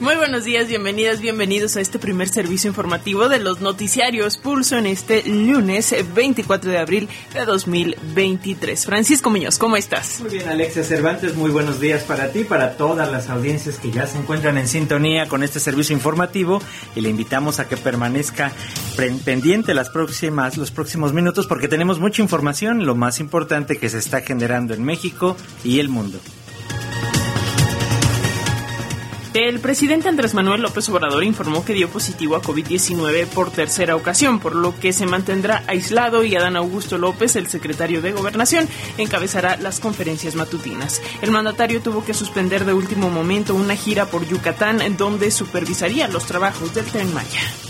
Muy buenos días, bienvenidas, bienvenidos a este primer servicio informativo de los noticiarios Pulso en este lunes 24 de abril de 2023. Francisco Muñoz, ¿cómo estás? Muy bien, Alexia Cervantes, muy buenos días para ti, para todas las audiencias que ya se encuentran en sintonía con este servicio informativo y le invitamos a que permanezca pendiente las próximas, los próximos minutos porque tenemos mucha información, lo más importante que se está generando en México y el mundo. El presidente Andrés Manuel López Obrador informó que dio positivo a COVID-19 por tercera ocasión, por lo que se mantendrá aislado y Adán Augusto López, el secretario de Gobernación, encabezará las conferencias matutinas. El mandatario tuvo que suspender de último momento una gira por Yucatán, donde supervisaría los trabajos del Tren Maya.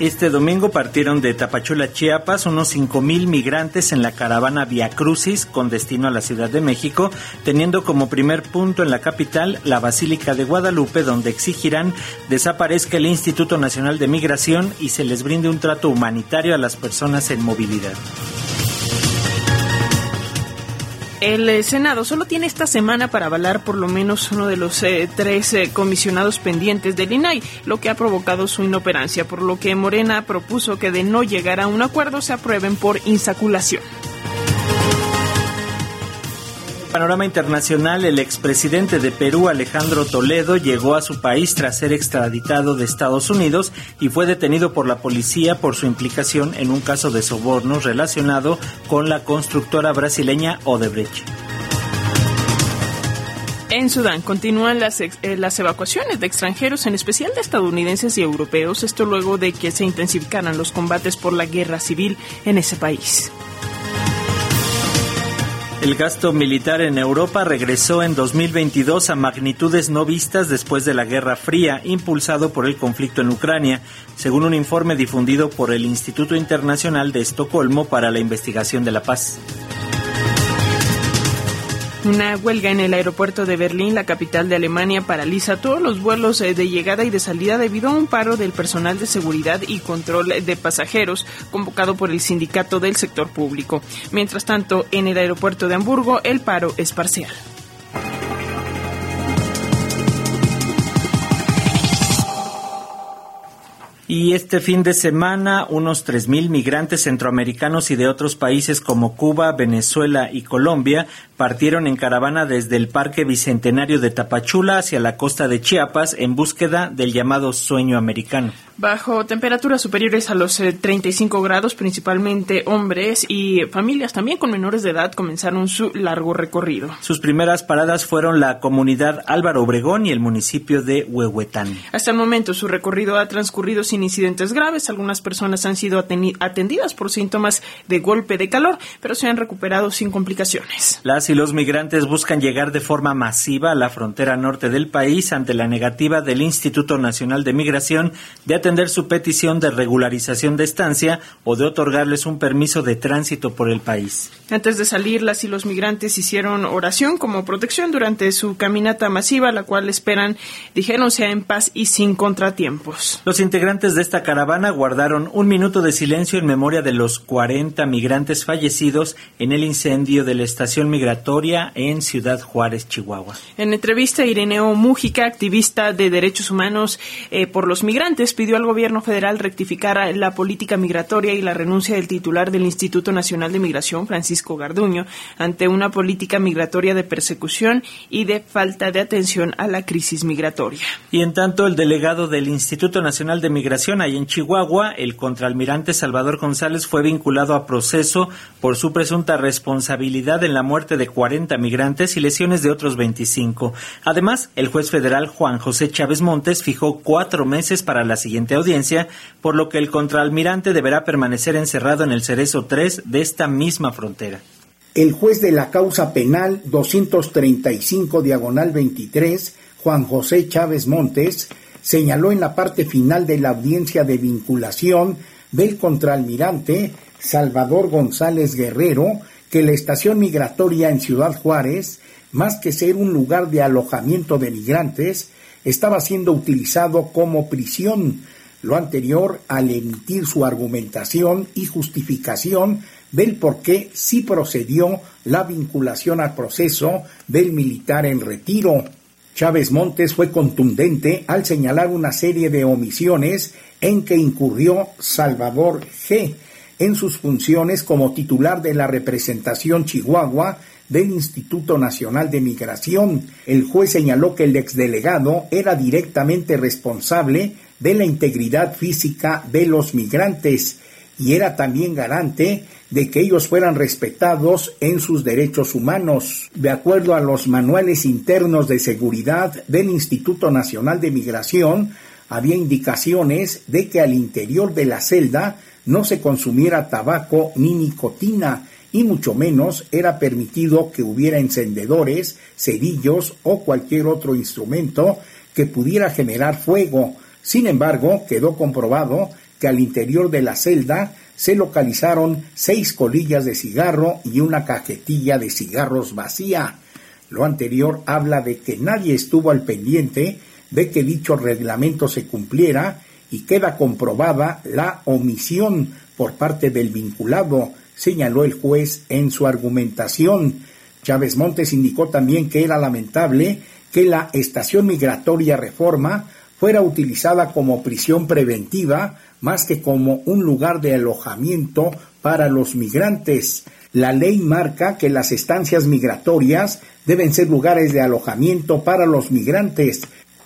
Este domingo partieron de Tapachula, Chiapas, unos 5.000 migrantes en la caravana Via Crucis con destino a la Ciudad de México, teniendo como primer punto en la capital la Basílica de Guadalupe, donde exigirán desaparezca el Instituto Nacional de Migración y se les brinde un trato humanitario a las personas en movilidad. El eh, Senado. Solo tiene esta semana para avalar por lo menos uno de los eh, tres eh, comisionados pendientes del INAI, lo que ha provocado su inoperancia, por lo que Morena propuso que de no llegar a un acuerdo se aprueben por insaculación panorama internacional, el expresidente de Perú, Alejandro Toledo, llegó a su país tras ser extraditado de Estados Unidos y fue detenido por la policía por su implicación en un caso de sobornos relacionado con la constructora brasileña Odebrecht. En Sudán continúan las, eh, las evacuaciones de extranjeros, en especial de estadounidenses y europeos, esto luego de que se intensificaran los combates por la guerra civil en ese país. El gasto militar en Europa regresó en 2022 a magnitudes no vistas después de la Guerra Fría, impulsado por el conflicto en Ucrania, según un informe difundido por el Instituto Internacional de Estocolmo para la Investigación de la Paz. Una huelga en el aeropuerto de Berlín, la capital de Alemania, paraliza todos los vuelos eh, de llegada y de salida debido a un paro del personal de seguridad y control de pasajeros convocado por el sindicato del sector público. Mientras tanto, en el aeropuerto de Hamburgo, el paro es parcial. Y este fin de semana, unos 3.000 migrantes centroamericanos y de otros países como Cuba, Venezuela y Colombia partieron en caravana desde el Parque Bicentenario de Tapachula hacia la costa de Chiapas en búsqueda del llamado sueño americano. Bajo temperaturas superiores a los 35 eh, grados, principalmente hombres y familias también con menores de edad comenzaron su largo recorrido. Sus primeras paradas fueron la comunidad Álvaro Obregón y el municipio de Huehuetán. Hasta el momento su recorrido ha transcurrido sin incidentes graves. Algunas personas han sido atendidas por síntomas de golpe de calor, pero se han recuperado sin complicaciones. Las y los migrantes buscan llegar de forma masiva a la frontera norte del país ante la negativa del Instituto Nacional de Migración de atender su petición de regularización de estancia o de otorgarles un permiso de tránsito por el país. Antes de salir, las y los migrantes hicieron oración como protección durante su caminata masiva, la cual esperan, dijeron, sea en paz y sin contratiempos. Los integrantes de esta caravana guardaron un minuto de silencio en memoria de los 40 migrantes fallecidos en el incendio de la estación migratoria en Ciudad Juárez, Chihuahua. En entrevista, Ireneo Mújica, activista de derechos humanos eh, por los migrantes, pidió al gobierno federal rectificar la política migratoria y la renuncia del titular del Instituto Nacional de Migración, Francisco Garduño, ante una política migratoria de persecución y de falta de atención a la crisis migratoria. Y en tanto, el delegado del Instituto Nacional de Migración, ahí en Chihuahua, el contraalmirante Salvador González, fue vinculado a proceso por su presunta responsabilidad en la muerte de 40 migrantes y lesiones de otros 25. Además, el juez federal Juan José Chávez Montes fijó cuatro meses para la siguiente audiencia, por lo que el contraalmirante deberá permanecer encerrado en el Cerezo 3 de esta misma frontera. El juez de la causa penal 235 diagonal 23, Juan José Chávez Montes, señaló en la parte final de la audiencia de vinculación del contraalmirante Salvador González Guerrero que la estación migratoria en Ciudad Juárez, más que ser un lugar de alojamiento de migrantes, estaba siendo utilizado como prisión, lo anterior al emitir su argumentación y justificación del por qué sí procedió la vinculación al proceso del militar en retiro. Chávez Montes fue contundente al señalar una serie de omisiones en que incurrió Salvador G. en sus funciones como titular de la representación Chihuahua del Instituto Nacional de Migración. El juez señaló que el exdelegado era directamente responsable de la integridad física de los migrantes y era también garante de que ellos fueran respetados en sus derechos humanos. De acuerdo a los manuales internos de seguridad del Instituto Nacional de Migración, había indicaciones de que al interior de la celda no se consumiera tabaco ni nicotina, y mucho menos era permitido que hubiera encendedores, cerillos o cualquier otro instrumento que pudiera generar fuego. Sin embargo, quedó comprobado que al interior de la celda se localizaron seis colillas de cigarro y una cajetilla de cigarros vacía. Lo anterior habla de que nadie estuvo al pendiente de que dicho reglamento se cumpliera y queda comprobada la omisión por parte del vinculado, señaló el juez en su argumentación. Chávez Montes indicó también que era lamentable que la estación migratoria Reforma fuera utilizada como prisión preventiva más que como un lugar de alojamiento para los migrantes. La ley marca que las estancias migratorias deben ser lugares de alojamiento para los migrantes.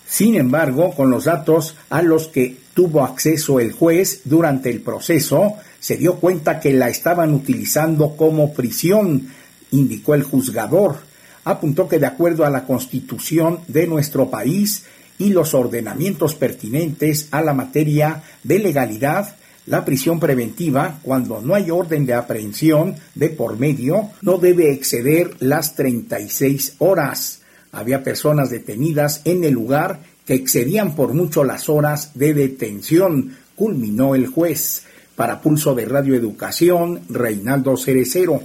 Sin embargo, con los datos a los que tuvo acceso el juez durante el proceso, se dio cuenta que la estaban utilizando como prisión, indicó el juzgador. Apuntó que de acuerdo a la constitución de nuestro país y los ordenamientos pertinentes a la materia de legalidad, la prisión preventiva, cuando no hay orden de aprehensión de por medio, no debe exceder las 36 horas. Había personas detenidas en el lugar que excedían por mucho las horas de detención, culminó el juez. Para Pulso de Radio Educación, Reinaldo Cerecero.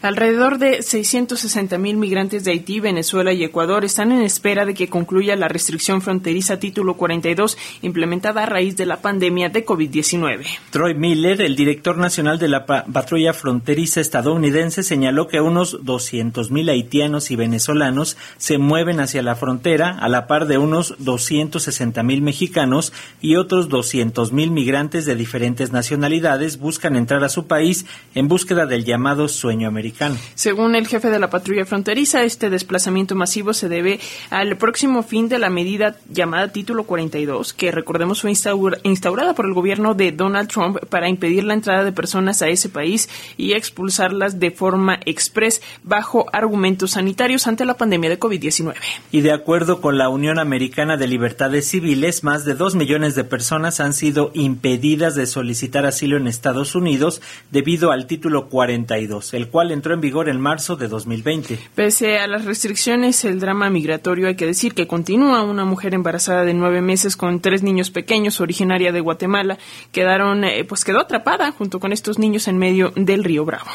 Alrededor de 660 mil migrantes de Haití, Venezuela y Ecuador están en espera de que concluya la restricción fronteriza título 42 implementada a raíz de la pandemia de COVID-19. Troy Miller, el director nacional de la patrulla fronteriza estadounidense, señaló que unos 200 mil haitianos y venezolanos se mueven hacia la frontera a la par de unos 260 mil mexicanos y otros 200 mil migrantes de diferentes nacionalidades buscan entrar a su país en búsqueda del llamado sueño americano. Según el jefe de la patrulla fronteriza, este desplazamiento masivo se debe al próximo fin de la medida llamada Título 42, que recordemos fue instaurada por el gobierno de Donald Trump para impedir la entrada de personas a ese país y expulsarlas de forma express bajo argumentos sanitarios ante la pandemia de COVID-19. Y de acuerdo con la Unión Americana de Libertades Civiles, más de dos millones de personas han sido impedidas de solicitar asilo en Estados Unidos debido al Título 42, el cual entró en vigor en marzo de 2020. Pese a las restricciones, el drama migratorio hay que decir que continúa. Una mujer embarazada de nueve meses con tres niños pequeños, originaria de Guatemala, quedaron, eh, pues quedó atrapada junto con estos niños en medio del río Bravo.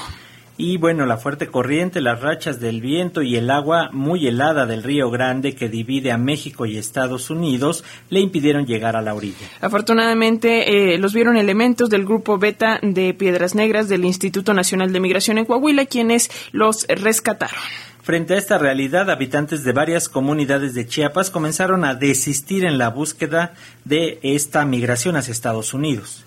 Y bueno, la fuerte corriente, las rachas del viento y el agua muy helada del Río Grande que divide a México y Estados Unidos le impidieron llegar a la orilla. Afortunadamente, eh, los vieron elementos del grupo Beta de Piedras Negras del Instituto Nacional de Migración en Coahuila, quienes los rescataron. Frente a esta realidad, habitantes de varias comunidades de Chiapas comenzaron a desistir en la búsqueda de esta migración hacia Estados Unidos.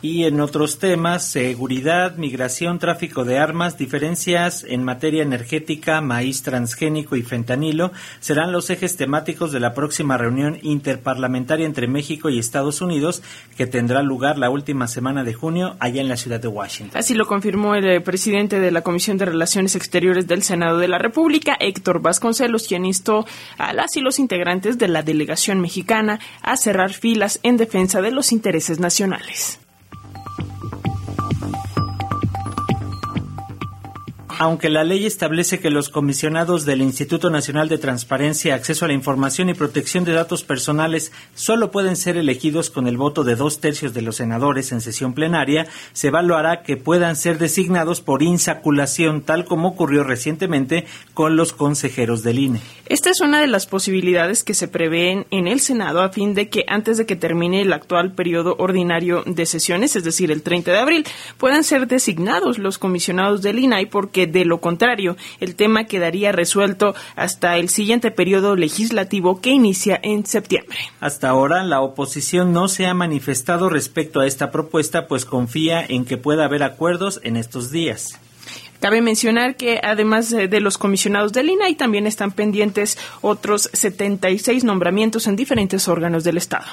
Y en otros temas, seguridad, migración, tráfico de armas, diferencias en materia energética, maíz transgénico y fentanilo serán los ejes temáticos de la próxima reunión interparlamentaria entre México y Estados Unidos que tendrá lugar la última semana de junio allá en la ciudad de Washington. Así lo confirmó el eh, presidente de la Comisión de Relaciones Exteriores del Senado de la República, Héctor Vasconcelos, quien instó a las y los integrantes de la delegación mexicana a cerrar filas en defensa de los intereses nacionales. Aunque la ley establece que los comisionados del Instituto Nacional de Transparencia, Acceso a la Información y Protección de Datos Personales solo pueden ser elegidos con el voto de dos tercios de los senadores en sesión plenaria, se evaluará que puedan ser designados por insaculación, tal como ocurrió recientemente con los consejeros del INE. Esta es una de las posibilidades que se prevén en el Senado a fin de que antes de que termine el actual periodo ordinario de sesiones, es decir, el 30 de abril, puedan ser designados los comisionados del INAI porque de lo contrario el tema quedaría resuelto hasta el siguiente periodo legislativo que inicia en septiembre. Hasta ahora la oposición no se ha manifestado respecto a esta propuesta pues confía en que pueda haber acuerdos en estos días. Cabe mencionar que además de los comisionados del INAI también están pendientes otros 76 nombramientos en diferentes órganos del Estado.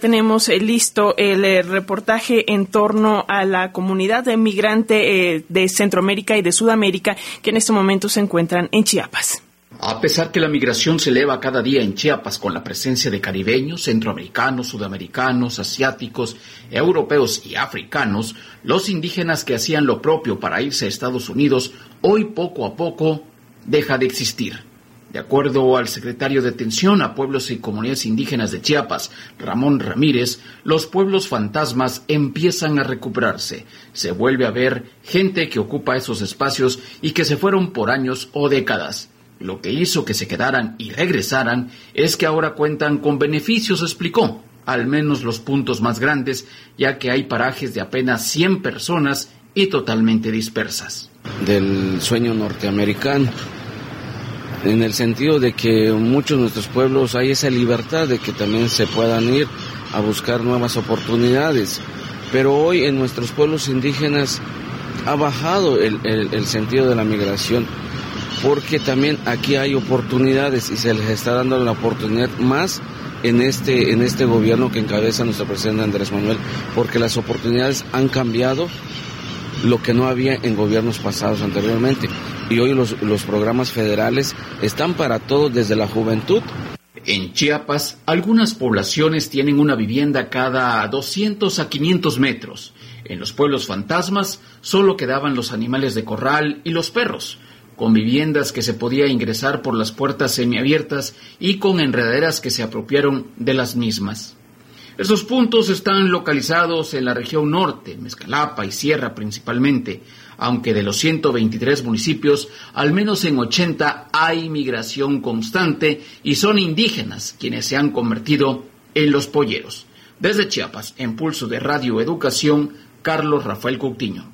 Tenemos eh, listo el eh, reportaje en torno a la comunidad de migrante eh, de Centroamérica y de Sudamérica que en este momento se encuentran en Chiapas. A pesar que la migración se eleva cada día en Chiapas con la presencia de caribeños, centroamericanos, sudamericanos, asiáticos, europeos y africanos, los indígenas que hacían lo propio para irse a Estados Unidos hoy poco a poco deja de existir. De acuerdo al secretario de Atención a Pueblos y Comunidades Indígenas de Chiapas, Ramón Ramírez, los pueblos fantasmas empiezan a recuperarse. Se vuelve a ver gente que ocupa esos espacios y que se fueron por años o décadas. Lo que hizo que se quedaran y regresaran es que ahora cuentan con beneficios, explicó, al menos los puntos más grandes, ya que hay parajes de apenas 100 personas y totalmente dispersas. Del sueño norteamericano en el sentido de que muchos de nuestros pueblos hay esa libertad de que también se puedan ir a buscar nuevas oportunidades. Pero hoy en nuestros pueblos indígenas ha bajado el, sentido de la migración porque también aquí hay oportunidades y se les está dando la oportunidad más en este, en este gobierno que encabeza nuestro presidente Andrés Manuel, porque las oportunidades han cambiado lo que no había en gobiernos pasados anteriormente y hoy los, los programas federales están para todos desde la juventud. En Chiapas, algunas poblaciones tienen una vivienda cada 200 a 500 metros. En los pueblos fantasmas solo quedaban los animales de corral y los perros, con viviendas que se podía ingresar por las puertas semiabiertas y con enredaderas que se apropiaron de las mismas. Esos puntos están localizados en la región norte, Mezcalapa y Sierra principalmente, aunque de los 123 municipios, al menos en 80 hay migración constante y son indígenas quienes se han convertido en los polleros. Desde Chiapas, en pulso de Radio Educación, Carlos Rafael Coutinho.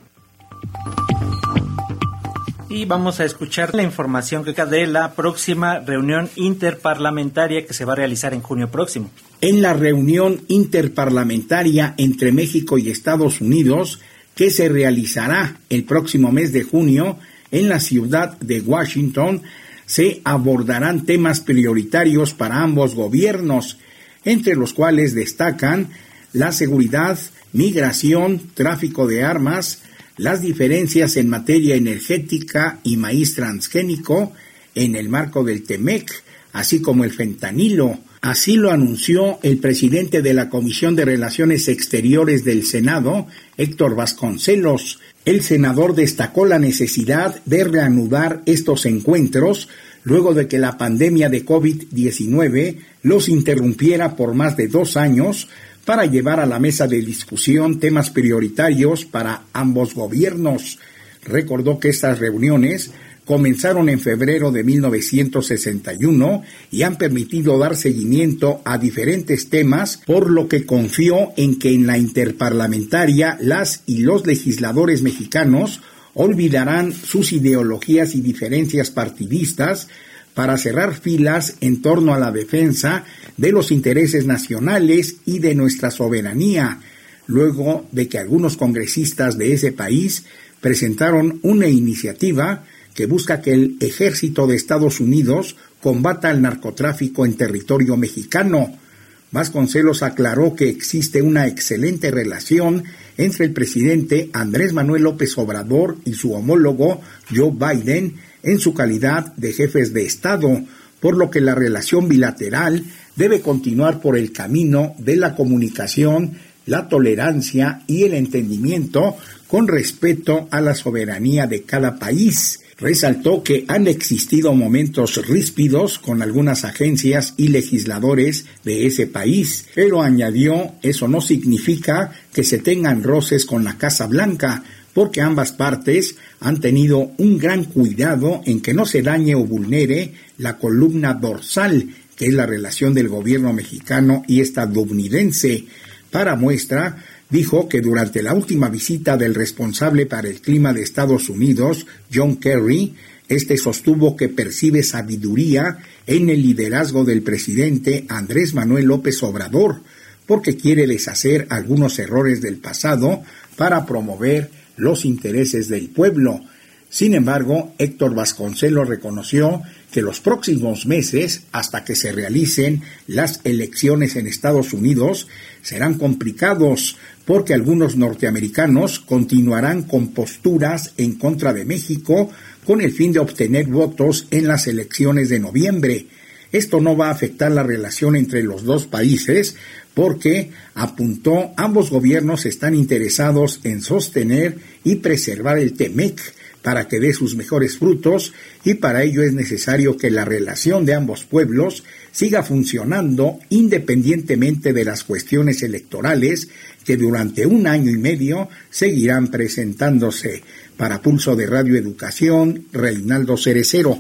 Y vamos a escuchar la información que de la próxima reunión interparlamentaria que se va a realizar en junio próximo. En la reunión interparlamentaria entre México y Estados Unidos, que se realizará el próximo mes de junio en la ciudad de Washington, se abordarán temas prioritarios para ambos gobiernos, entre los cuales destacan la seguridad, migración, tráfico de armas, las diferencias en materia energética y maíz transgénico en el marco del TEMEC, así como el fentanilo, Así lo anunció el presidente de la Comisión de Relaciones Exteriores del Senado, Héctor Vasconcelos. El senador destacó la necesidad de reanudar estos encuentros luego de que la pandemia de COVID-19 los interrumpiera por más de dos años para llevar a la mesa de discusión temas prioritarios para ambos gobiernos. Recordó que estas reuniones comenzaron en febrero de 1961 y han permitido dar seguimiento a diferentes temas, por lo que confió en que en la interparlamentaria las y los legisladores mexicanos olvidarán sus ideologías y diferencias partidistas para cerrar filas en torno a la defensa de los intereses nacionales y de nuestra soberanía, luego de que algunos congresistas de ese país presentaron una iniciativa que busca que el ejército de Estados Unidos combata el narcotráfico en territorio mexicano. Vasconcelos aclaró que existe una excelente relación entre el presidente Andrés Manuel López Obrador y su homólogo Joe Biden en su calidad de jefes de Estado, por lo que la relación bilateral debe continuar por el camino de la comunicación, la tolerancia y el entendimiento con respeto a la soberanía de cada país. Resaltó que han existido momentos ríspidos con algunas agencias y legisladores de ese país, pero añadió eso no significa que se tengan roces con la Casa Blanca, porque ambas partes han tenido un gran cuidado en que no se dañe o vulnere la columna dorsal, que es la relación del gobierno mexicano y estadounidense. Para muestra, dijo que durante la última visita del responsable para el clima de Estados Unidos, John Kerry, este sostuvo que percibe sabiduría en el liderazgo del presidente Andrés Manuel López Obrador, porque quiere deshacer algunos errores del pasado para promover los intereses del pueblo. Sin embargo, Héctor Vasconcelos reconoció que los próximos meses, hasta que se realicen las elecciones en Estados Unidos, serán complicados porque algunos norteamericanos continuarán con posturas en contra de México con el fin de obtener votos en las elecciones de noviembre. Esto no va a afectar la relación entre los dos países porque, apuntó, ambos gobiernos están interesados en sostener y preservar el TEMEC para que dé sus mejores frutos y para ello es necesario que la relación de ambos pueblos siga funcionando independientemente de las cuestiones electorales que durante un año y medio seguirán presentándose. Para Pulso de Radio Educación, Reinaldo Cerecero.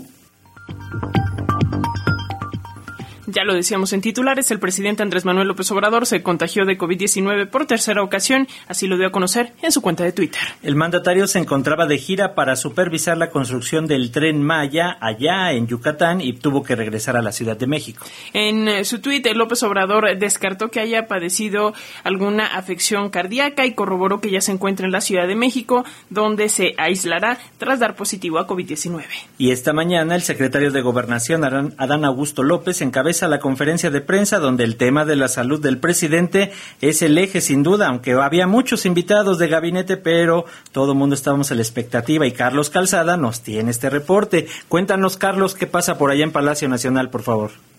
Ya lo decíamos en titulares, el presidente Andrés Manuel López Obrador se contagió de COVID-19 por tercera ocasión, así lo dio a conocer en su cuenta de Twitter. El mandatario se encontraba de gira para supervisar la construcción del tren Maya allá en Yucatán y tuvo que regresar a la Ciudad de México. En eh, su tuit, López Obrador descartó que haya padecido alguna afección cardíaca y corroboró que ya se encuentra en la Ciudad de México, donde se aislará tras dar positivo a COVID-19. Y esta mañana el secretario de Gobernación, Adán Augusto López, encabeza a la conferencia de prensa donde el tema de la salud del presidente es el eje sin duda, aunque había muchos invitados de gabinete, pero todo el mundo estábamos a la expectativa y Carlos Calzada nos tiene este reporte. Cuéntanos, Carlos, qué pasa por allá en Palacio Nacional, por favor.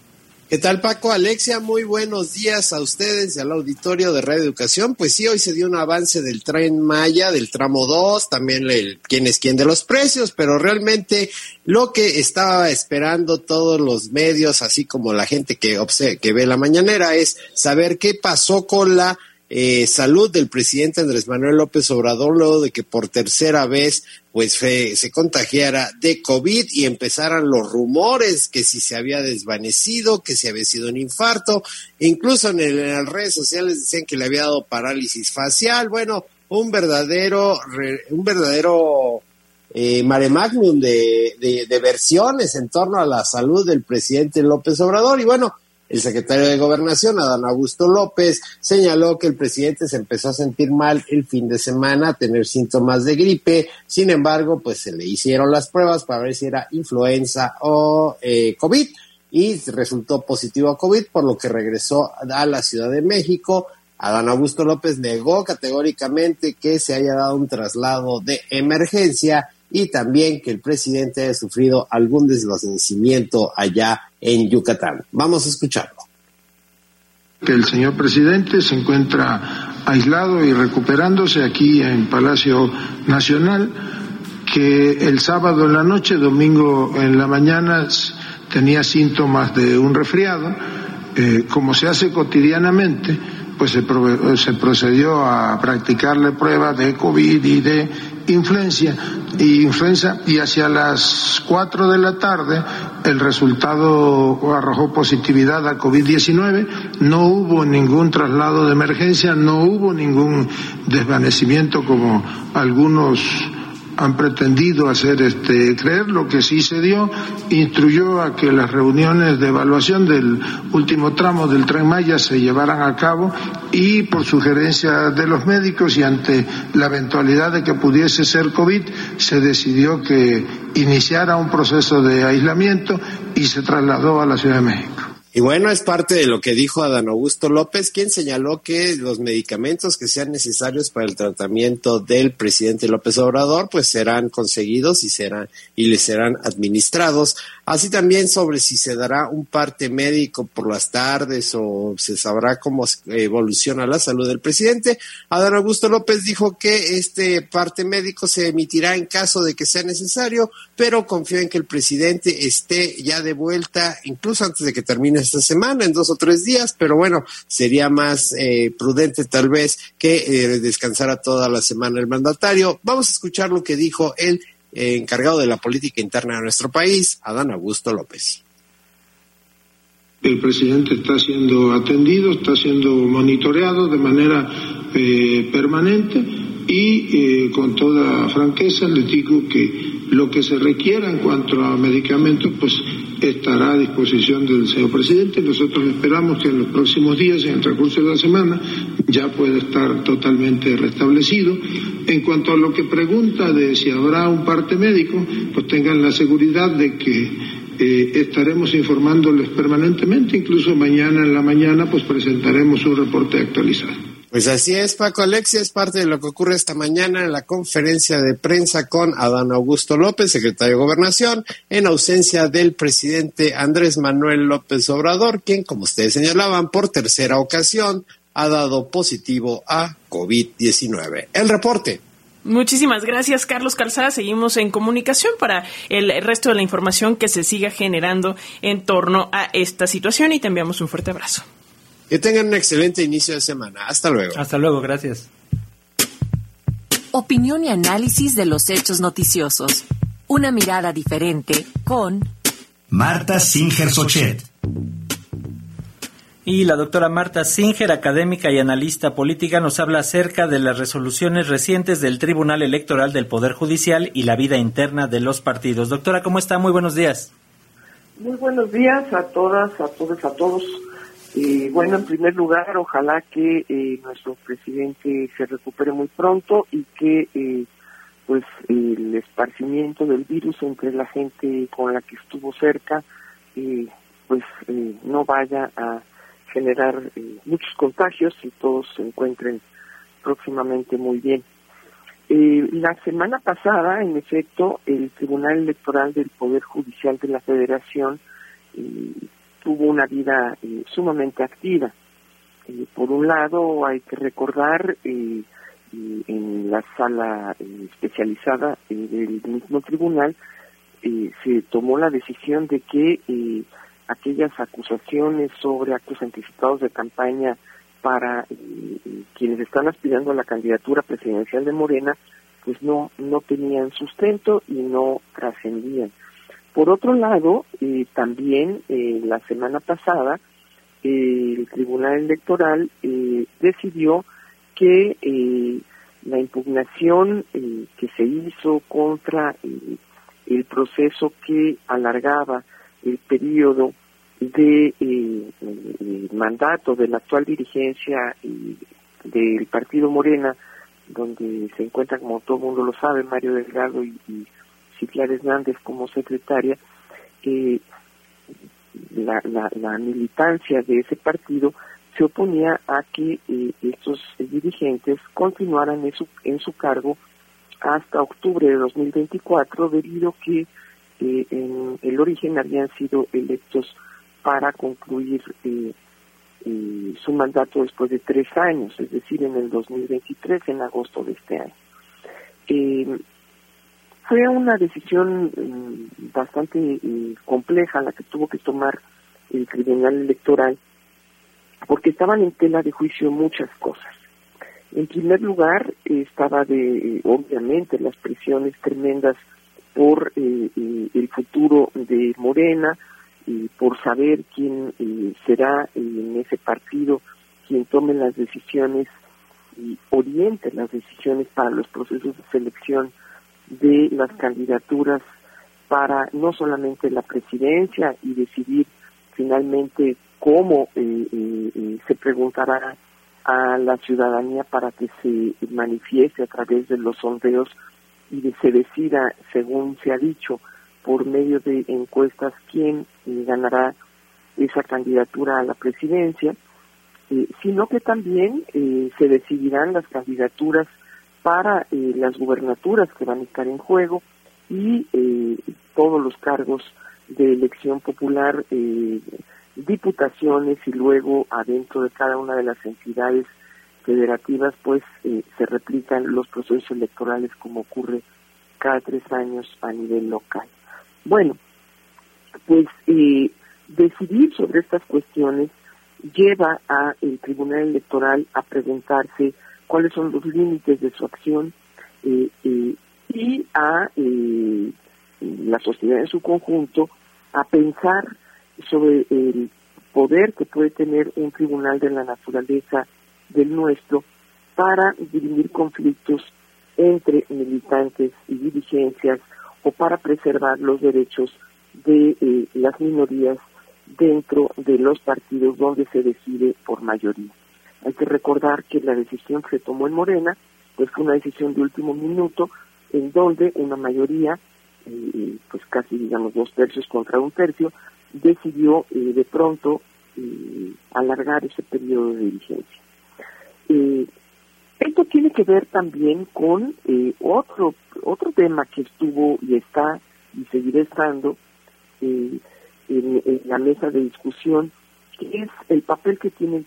¿Qué tal Paco? Alexia, muy buenos días a ustedes y al auditorio de Radio Educación. Pues sí, hoy se dio un avance del tren Maya, del tramo 2, también el quién es quién de los precios, pero realmente lo que estaba esperando todos los medios, así como la gente que, que ve la mañanera, es saber qué pasó con la eh, salud del presidente Andrés Manuel López Obrador luego de que por tercera vez pues se contagiara de COVID y empezaran los rumores que si se había desvanecido, que si había sido un infarto, incluso en, las redes sociales decían que le había dado parálisis facial, bueno, un verdadero, un verdadero eh, mare magnum de, de versiones en torno a la salud del presidente López Obrador. Y bueno, el secretario de Gobernación, Adán Augusto López, señaló que el presidente se empezó a sentir mal el fin de semana, a tener síntomas de gripe. Sin embargo, pues se le hicieron las pruebas para ver si era influenza o eh, COVID y resultó positivo a COVID, por lo que regresó a la Ciudad de México. Adán Augusto López negó categóricamente que se haya dado un traslado de emergencia y también que el presidente haya sufrido algún desvanecimiento allá en Yucatán. Vamos a escucharlo. El señor presidente se encuentra aislado y recuperándose aquí en Palacio Nacional, que el sábado en la noche, domingo en la mañana tenía síntomas de un resfriado, eh, como se hace cotidianamente, pues se, se, procedió a practicarle pruebas de COVID y de influencia y influenza y hacia las 4 de la tarde el resultado arrojó positividad a COVID-19, no hubo ningún traslado de emergencia, no hubo ningún desvanecimiento como algunos han pretendido hacer este creer lo que sí se dio instruyó a que las reuniones de evaluación del último tramo del tren Maya se llevaran a cabo y por sugerencia de los médicos y ante la eventualidad de que pudiese ser COVID se decidió que iniciara un proceso de aislamiento y se trasladó a la Ciudad de México. Y bueno, es parte de lo que dijo Adán Augusto López, quien señaló que los medicamentos que sean necesarios para el tratamiento del presidente López Obrador, pues serán conseguidos y serán y les serán administrados. Así también sobre si se dará un parte médico por las tardes o se sabrá cómo evoluciona la salud del presidente. Adán Augusto López dijo que este parte médico se emitirá en caso de que sea necesario, pero confío en que el presidente esté ya de vuelta, incluso antes de que termine esta semana, en dos o tres días, pero bueno, sería más eh, prudente tal vez que eh, descansara toda la semana el mandatario. Vamos a escuchar lo que dijo el encargado de la política interna de nuestro país, Adán Augusto López. El presidente está siendo atendido, está siendo monitoreado de manera permanente y con toda franqueza le digo que lo que se requiera en cuanto a medicamentos, pues estará a disposición del señor presidente. Nosotros esperamos que en los próximos días, en el transcurso de la semana, ya pueda estar totalmente restablecido. En cuanto a lo que pregunta de si habrá un parte médico, pues tengan la seguridad de que eh, estaremos informándoles permanentemente, incluso mañana en la mañana, pues presentaremos un reporte actualizado. Pues así es, Paco Alexia, es parte de lo que ocurre esta mañana en la conferencia de prensa con Adán Augusto López, secretario de Gobernación, en ausencia del presidente Andrés Manuel López Obrador, quien, como ustedes señalaban, por tercera ocasión ha dado positivo a COVID-19. El reporte. Muchísimas gracias, Carlos Calzada. Seguimos en comunicación para el resto de la información que se siga generando en torno a esta situación y te enviamos un fuerte abrazo. Que tengan un excelente inicio de semana. Hasta luego. Hasta luego, gracias. Opinión y análisis de los hechos noticiosos. Una mirada diferente con Marta Singer Sochet. Y la doctora Marta Singer, académica y analista política, nos habla acerca de las resoluciones recientes del Tribunal Electoral del Poder Judicial y la vida interna de los partidos. Doctora, ¿cómo está? Muy buenos días. Muy buenos días a todas, a todos, a todos. Eh, bueno, en primer lugar, ojalá que eh, nuestro presidente se recupere muy pronto y que eh, pues el esparcimiento del virus entre la gente con la que estuvo cerca pues no vaya a generar muchos contagios y todos se encuentren próximamente muy bien. la semana pasada, en efecto, el Tribunal Electoral del Poder Judicial de la Federación tuvo una vida eh, sumamente activa. Eh, por un lado, hay que recordar eh, en la sala especializada del mismo tribunal se tomó la decisión de que aquellas acusaciones sobre actos anticipados de campaña para quienes están aspirando a la candidatura presidencial de Morena, pues no no tenían sustento y no trascendían. Por otro lado, eh, también eh, la semana pasada, el Tribunal Electoral eh, decidió que la impugnación que se hizo contra el proceso que alargaba el periodo de mandato de la actual dirigencia del partido Morena, donde se encuentra, como todo el mundo lo sabe, Mario Delgado y Clara Hernández como secretaria, eh, la, militancia de ese partido se oponía a que eh, estos dirigentes continuaran en su, cargo hasta octubre de 2024 debido que eh, en el origen habían sido electos para concluir eh, su mandato después de tres años, es decir, en el 2023, en agosto de este año. Fue una decisión mm, bastante eh, compleja la que tuvo que tomar el Tribunal Electoral, porque estaban en tela de juicio muchas cosas. En primer lugar, estaba de, obviamente, las presiones tremendas por eh, eh, el futuro de Morena, y por saber quién será en ese partido quien tome las decisiones y oriente las decisiones para los procesos de selección de las candidaturas para no solamente la presidencia y decidir finalmente cómo eh, eh, eh, se preguntará a la ciudadanía para que se manifieste a través de los sondeos y se decida, según se ha dicho, por medio de encuestas quién ganará esa candidatura a la presidencia, eh, sino que también eh, se decidirán las candidaturas para eh, las gubernaturas que van a estar en juego y todos los cargos de elección popular, diputaciones y luego adentro de cada una de las entidades federativas pues se replican los procesos electorales como ocurre cada tres años a nivel local. Bueno, pues decidir sobre estas cuestiones lleva a el Tribunal Electoral a preguntarse cuáles son los límites de su acción eh, eh, y a eh, la sociedad en su conjunto a pensar sobre el poder que puede tener un tribunal de la naturaleza del nuestro para dirimir conflictos entre militantes y dirigencias o para preservar los derechos de las minorías dentro de los partidos donde se decide por mayoría. Hay que recordar que la decisión que se tomó en Morena pues fue una decisión de último minuto en donde una mayoría, eh, pues casi digamos dos tercios contra un tercio, decidió eh, de pronto eh, alargar ese periodo de vigencia. esto tiene que ver también con otro otro tema que estuvo y está y seguirá estando en, la mesa de discusión, que es el papel que tiene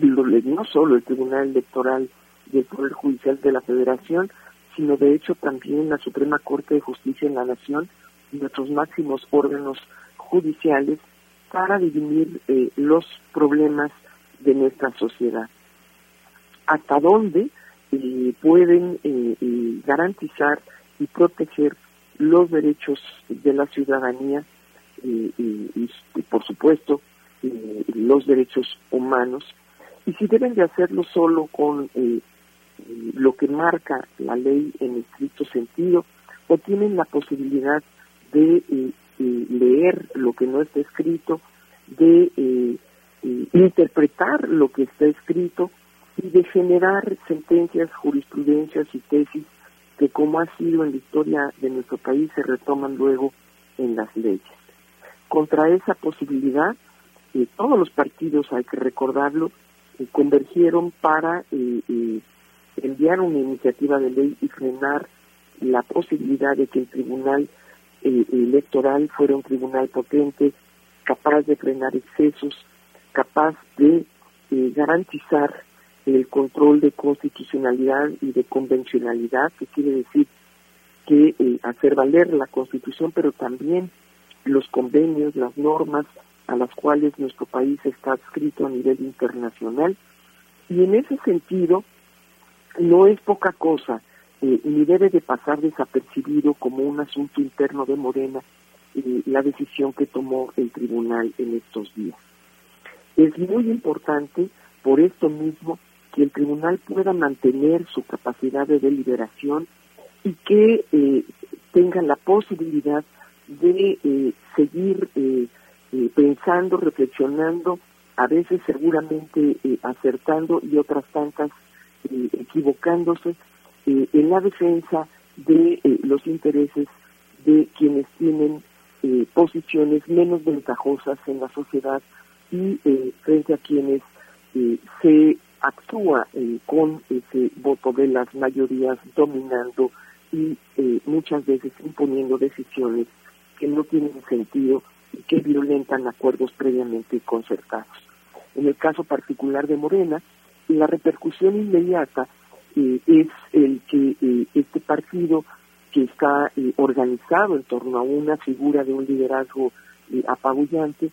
no solo el Tribunal Electoral y el Poder Judicial de la Federación, sino de hecho también la Suprema Corte de Justicia en la Nación y nuestros máximos órganos judiciales para dirimir eh, los problemas de nuestra sociedad. Hasta dónde eh, pueden eh, garantizar y proteger los derechos de la ciudadanía y, por supuesto los derechos humanos y si deben de hacerlo solo con eh, lo que marca la ley en estricto sentido o tienen la posibilidad de eh, eh, leer lo que no está escrito, de interpretar lo que está escrito y de generar sentencias, jurisprudencias y tesis que como ha sido en la historia de nuestro país se retoman luego en las leyes. Contra esa posibilidad, eh, todos los partidos, hay que recordarlo, convergieron para eh, enviar una iniciativa de ley y frenar la posibilidad de que el tribunal electoral fuera un tribunal potente, capaz de frenar excesos, capaz de garantizar el control de constitucionalidad y de convencionalidad, que quiere decir que hacer valer la constitución, pero también los convenios, las normas a las cuales nuestro país está adscrito a nivel internacional. Y en ese sentido, no es poca cosa, eh, ni debe de pasar desapercibido como un asunto interno de Morena eh, la decisión que tomó el tribunal en estos días. Es muy importante, por esto mismo, que el tribunal pueda mantener su capacidad de deliberación y que eh, tenga la posibilidad de eh, seguir eh, eh, pensando, reflexionando, a veces seguramente acertando y otras tantas equivocándose en la defensa de los intereses de quienes tienen posiciones menos ventajosas en la sociedad y frente a quienes se actúa con ese voto de las mayorías dominando y muchas veces imponiendo decisiones que no tienen sentido que violentan acuerdos previamente concertados. En el caso particular de Morena, la repercusión inmediata eh, es el que eh, este partido que está eh, organizado en torno a una figura de un liderazgo apabullante,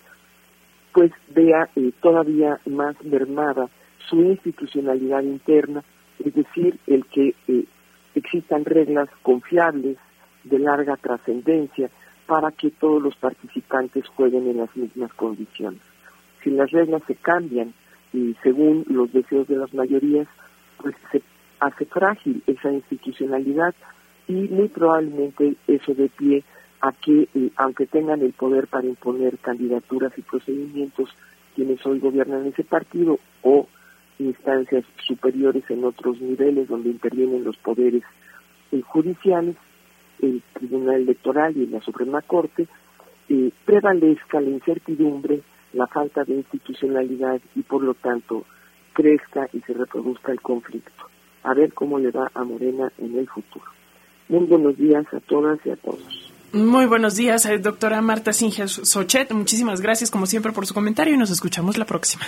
pues vea todavía más mermada su institucionalidad interna, es decir, el que existan reglas confiables de larga trascendencia para que todos los participantes jueguen en las mismas condiciones. Si las reglas se cambian y según los deseos de las mayorías, pues se hace frágil esa institucionalidad y muy probablemente eso de pie a que, eh, aunque tengan el poder para imponer candidaturas y procedimientos quienes hoy gobiernan ese partido o instancias superiores en otros niveles donde intervienen los poderes eh, judiciales, el Tribunal Electoral y la Suprema Corte, eh, prevalezca la incertidumbre la falta de institucionalidad y por lo tanto crezca y se reproduzca el conflicto. A ver cómo le va a Morena en el futuro. Muy buenos días a todas y a todos. Muy buenos días, eh, doctora Marta Singer Sochet. Muchísimas gracias como siempre por su comentario y nos escuchamos la próxima.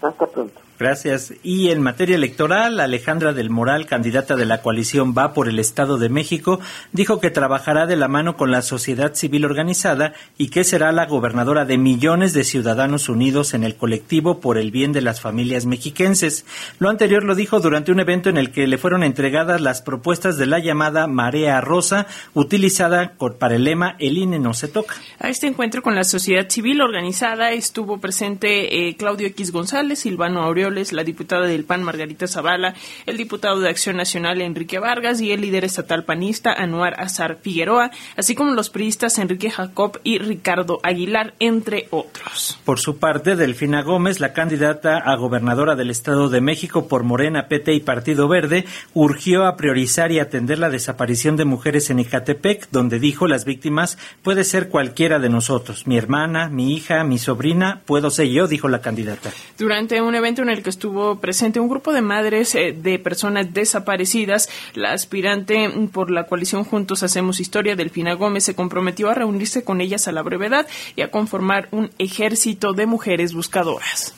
Hasta pronto. Gracias. Y en materia electoral, Alejandra del Moral, candidata de la coalición Va por el Estado de México, dijo que trabajará de la mano con la sociedad civil organizada y que será la gobernadora de millones de ciudadanos unidos en el colectivo por el bien de las familias mexiquenses. Lo anterior lo dijo durante un evento en el que le fueron entregadas las propuestas de la llamada Marea Rosa, utilizada para el lema El INE no se toca. A este encuentro con la sociedad civil organizada estuvo presente eh, Claudio X González, Silvano La diputada del PAN Margarita Zavala, el diputado de Acción Nacional Enrique Vargas y el líder estatal panista Anuar Azar Figueroa, así como los priistas Enrique Jacob y Ricardo Aguilar, entre otros. Por su parte, Delfina Gómez, la candidata a gobernadora del Estado de México por Morena, PT y Partido Verde, urgió a priorizar y atender la desaparición de mujeres en Ecatepec, donde dijo las víctimas puede ser cualquiera de nosotros, mi hermana, mi hija, mi sobrina, puedo ser yo, dijo la candidata. Durante un evento en el que estuvo presente un grupo de madres eh, de personas desaparecidas. La aspirante por la coalición Juntos Hacemos Historia, Delfina Gómez, se comprometió a reunirse con ellas a la brevedad y a conformar un ejército de mujeres buscadoras.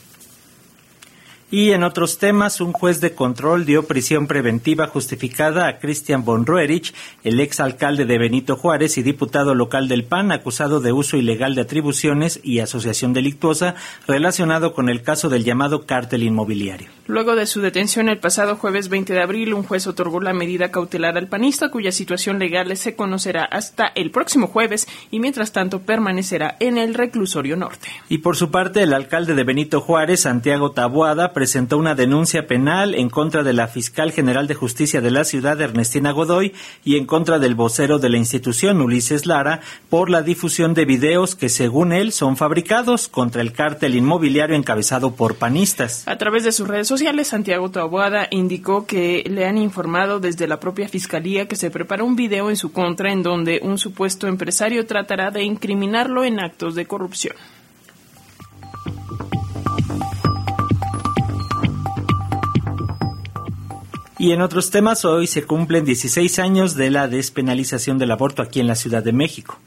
Y en otros temas, un juez de control dio prisión preventiva justificada a Christian von Roerich, el ex alcalde de Benito Juárez y diputado local del PAN, acusado de uso ilegal de atribuciones y asociación delictuosa relacionado con el caso del llamado cártel inmobiliario. Luego de su detención el pasado jueves 20 de abril, un juez otorgó la medida cautelar al panista, cuya situación legal se conocerá hasta el próximo jueves y mientras tanto permanecerá en el reclusorio norte. Y por su parte, el alcalde de Benito Juárez, Santiago Tabuada, presentó una denuncia penal en contra de la fiscal general de justicia de la ciudad, Ernestina Godoy, y en contra del vocero de la institución, Ulises Lara, por la difusión de videos que, según él, son fabricados contra el cártel inmobiliario encabezado por panistas. A través de sus redes sociales, Santiago Taboada indicó que le han informado desde la propia fiscalía que se prepara un video en su contra en donde un supuesto empresario tratará de incriminarlo en actos de corrupción. Y en otros temas, hoy se cumplen 16 años de la despenalización del aborto aquí en la Ciudad de México.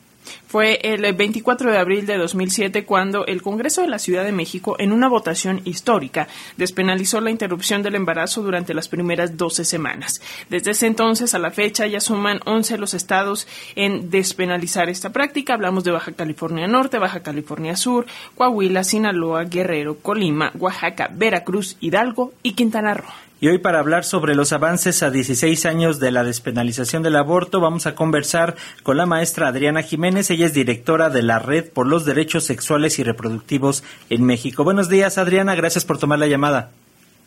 Fue el 24 de abril de 2007 cuando el Congreso de la Ciudad de México, en una votación histórica, despenalizó la interrupción del embarazo durante las primeras 12 semanas. Desde ese entonces a la fecha ya suman 11 los estados en despenalizar esta práctica. Hablamos de Baja California Norte, Baja California Sur, Coahuila, Sinaloa, Guerrero, Colima, Oaxaca, Veracruz, Hidalgo y Quintana Roo. Y hoy para hablar sobre los avances a 16 años de la despenalización del aborto, vamos a conversar con la maestra Adriana Jiménez. Ella es directora de la Red por los Derechos Sexuales y Reproductivos en México. Buenos días, Adriana. Gracias por tomar la llamada.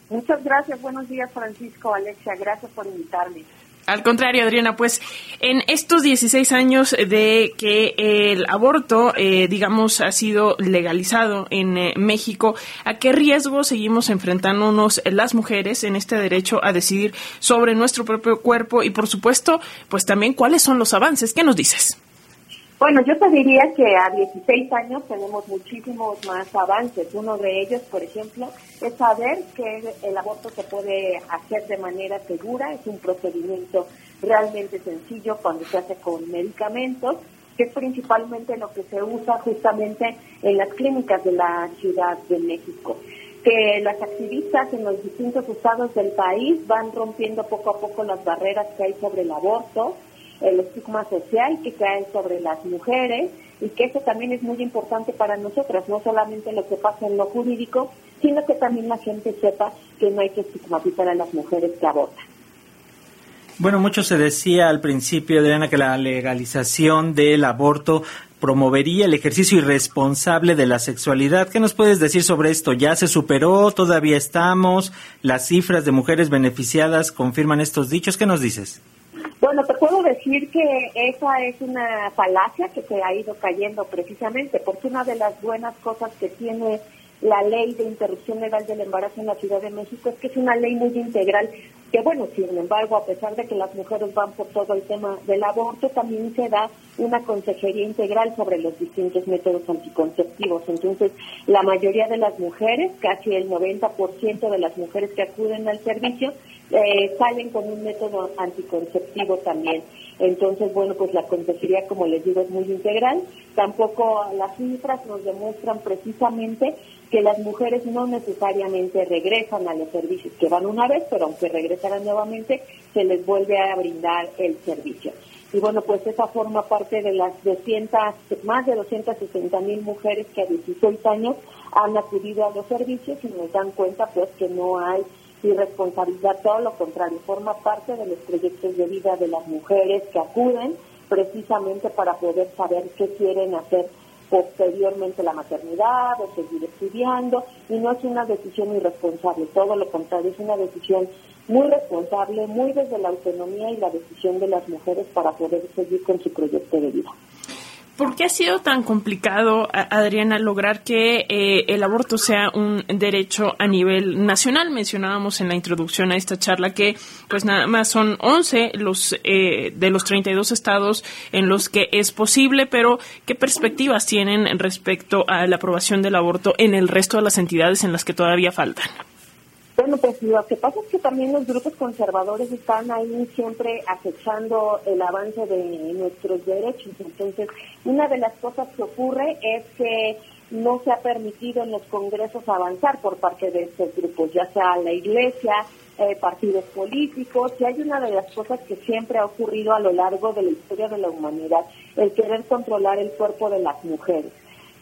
Muchas gracias. Buenos días, Francisco, Alexia. Gracias por invitarme. Al contrario, Adriana, pues en estos 16 años de que el aborto, eh, digamos, ha sido legalizado en eh, México, ¿a qué riesgo seguimos enfrentándonos las mujeres en este derecho a decidir sobre nuestro propio cuerpo? Y, por supuesto, pues también, ¿cuáles son los avances? ¿Qué nos dices? Bueno, yo te diría que a 16 años tenemos muchísimos más avances. Uno de ellos, por ejemplo, es saber que el aborto se puede hacer de manera segura. Es un procedimiento realmente sencillo cuando se hace con medicamentos, que es principalmente lo que se usa justamente en las clínicas de la Ciudad de México que las activistas en los distintos estados del país van rompiendo poco a poco las barreras que hay sobre el aborto, el estigma social que cae sobre las mujeres y que eso también es muy importante para nosotras, no solamente lo que pasa en lo jurídico, sino que también la gente sepa que no hay que estigmatizar a las mujeres que abortan. Bueno, mucho se decía al principio, Adriana, que la legalización del aborto promovería el ejercicio irresponsable de la sexualidad. ¿Qué nos puedes decir sobre esto? ¿Ya se superó? ¿Todavía estamos? ¿Las cifras de mujeres beneficiadas confirman estos dichos? ¿Qué nos dices? Bueno, te puedo decir que esa es una falacia que se ha ido cayendo precisamente, porque una de las buenas cosas que tiene la ley de interrupción legal del embarazo en la Ciudad de México es que es una ley muy integral que bueno, sin embargo, a pesar de que las mujeres van por todo el tema del aborto, también se da una consejería integral sobre los distintos métodos anticonceptivos. Entonces, la mayoría de las mujeres, casi el 90% de las mujeres que acuden al servicio, eh, salen con un método anticonceptivo también. Entonces, bueno, pues la consejería, como les digo, es muy integral. Tampoco las cifras nos demuestran precisamente que las mujeres no necesariamente regresan a los servicios que van una vez, pero aunque regresaran nuevamente, se les vuelve a brindar el servicio. Y bueno, pues esa forma parte de las 200, más de 260 mil mujeres que a 16 años han acudido a los servicios y nos dan cuenta pues que no hay irresponsabilidad, todo lo contrario, forma parte de los proyectos de vida de las mujeres que acuden precisamente para poder saber qué quieren hacer posteriormente la maternidad o seguir estudiando y no es una decisión irresponsable, todo lo contrario, es una decisión muy responsable, muy desde la autonomía y la decisión de las mujeres para poder seguir con su proyecto de vida. ¿Por qué ha sido tan complicado, Adriana, lograr que eh, el aborto sea un derecho a nivel nacional? Mencionábamos en la introducción a esta charla que, pues nada más son 11 los, eh, de los 32 estados en los que es posible, pero ¿qué perspectivas tienen respecto a la aprobación del aborto en el resto de las entidades en las que todavía faltan? Bueno, pues lo que pasa es que también los grupos conservadores están ahí siempre acechando el avance de nuestros derechos. Entonces, una de las cosas que ocurre es que no se ha permitido en los congresos avanzar por parte de estos grupos, ya sea la iglesia, eh, partidos políticos, y hay una de las cosas que siempre ha ocurrido a lo largo de la historia de la humanidad, el querer controlar el cuerpo de las mujeres